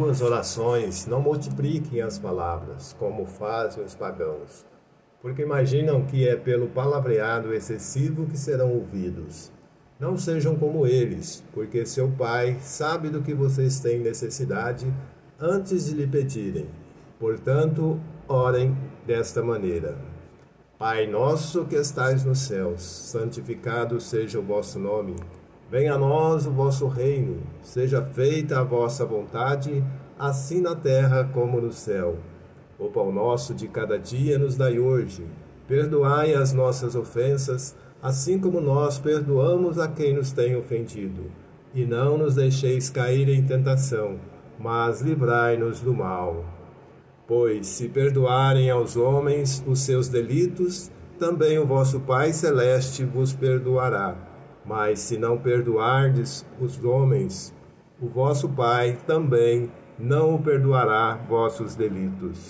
Suas orações não multipliquem as palavras, como fazem os pagãos, porque imaginam que é pelo palavreado excessivo que serão ouvidos. Não sejam como eles, porque seu Pai sabe do que vocês têm necessidade antes de lhe pedirem. Portanto, orem desta maneira: Pai nosso que estais nos céus, santificado seja o vosso nome. Venha a nós o vosso reino, seja feita a vossa vontade, assim na terra como no céu. O pão nosso de cada dia nos dai hoje. Perdoai as nossas ofensas, assim como nós perdoamos a quem nos tem ofendido. E não nos deixeis cair em tentação, mas livrai-nos do mal. Pois se perdoarem aos homens os seus delitos, também o vosso Pai Celeste vos perdoará. Mas se não perdoardes os homens, o vosso Pai também não perdoará vossos delitos.